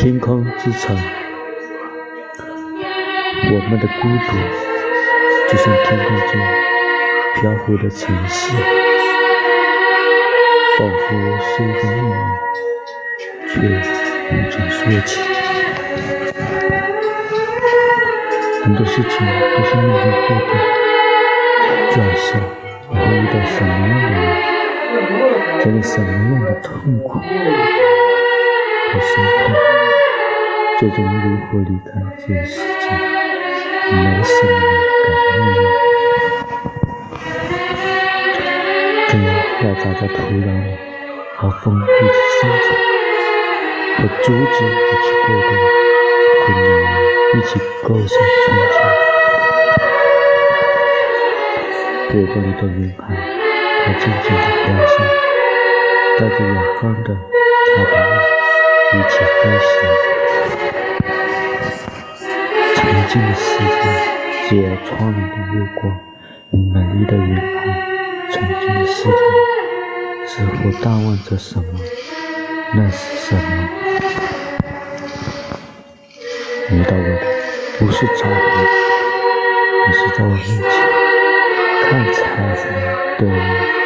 天空之城，我们的孤独就像天空中漂浮的城市，仿佛是一个秘密，却无从说起。很多事情都是命中注定，就好像你会遇到什么样的人，经历什么样的痛苦。和心痛，最终如何离开这个世界，没什么能改变。根要长在土壤里，和风一起生长；和竹子一起过冬，和鸟儿一起构成春天。月光里的云海，它静静地飘向，带着远方的他的雾。一起飞翔。静的世界，只有窗帘的月光，美丽的云海。曾经的世界，似乎淡忘着什么？那是什么？遇到我的不是彩虹，而是在我面前看彩虹的。